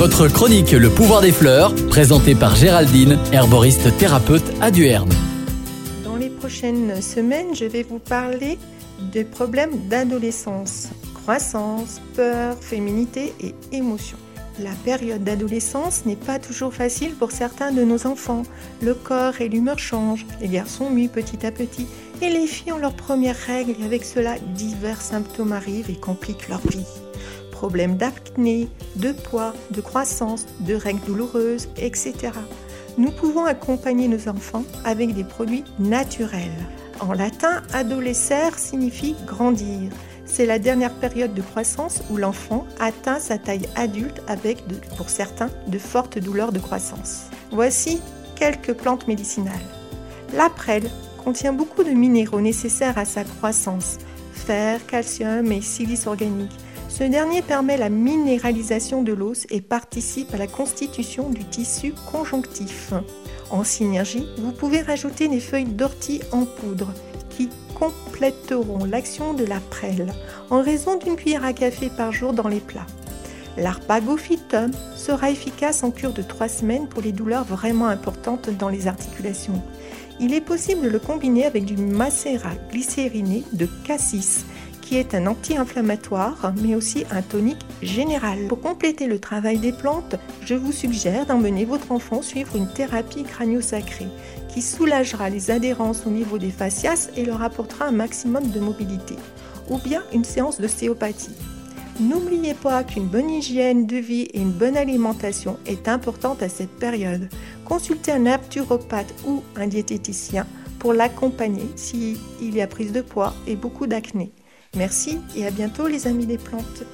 Votre chronique Le pouvoir des fleurs, présentée par Géraldine, herboriste thérapeute à Duerne. Dans les prochaines semaines, je vais vous parler des problèmes d'adolescence, croissance, peur, féminité et émotion. La période d'adolescence n'est pas toujours facile pour certains de nos enfants. Le corps et l'humeur changent, les garçons muent petit à petit et les filles ont leurs premières règles et avec cela divers symptômes arrivent et compliquent leur vie. Problèmes d'acné, de poids, de croissance, de règles douloureuses, etc. Nous pouvons accompagner nos enfants avec des produits naturels. En latin, adolescere signifie grandir. C'est la dernière période de croissance où l'enfant atteint sa taille adulte avec, pour certains, de fortes douleurs de croissance. Voici quelques plantes médicinales. La prêle contient beaucoup de minéraux nécessaires à sa croissance, fer, calcium et silice organique. Ce dernier permet la minéralisation de l'os et participe à la constitution du tissu conjonctif. En synergie, vous pouvez rajouter des feuilles d'ortie en poudre qui compléteront l'action de la prêle en raison d'une cuillère à café par jour dans les plats. L'arpagophytum sera efficace en cure de 3 semaines pour les douleurs vraiment importantes dans les articulations. Il est possible de le combiner avec du macérat glycériné de cassis qui est un anti-inflammatoire mais aussi un tonique général. Pour compléter le travail des plantes, je vous suggère d'emmener votre enfant suivre une thérapie crânio-sacrée qui soulagera les adhérences au niveau des fascias et leur apportera un maximum de mobilité, ou bien une séance d'ostéopathie. N'oubliez pas qu'une bonne hygiène de vie et une bonne alimentation est importante à cette période. Consultez un naturopathe ou un diététicien pour l'accompagner s'il y a prise de poids et beaucoup d'acné. Merci et à bientôt les amis des plantes.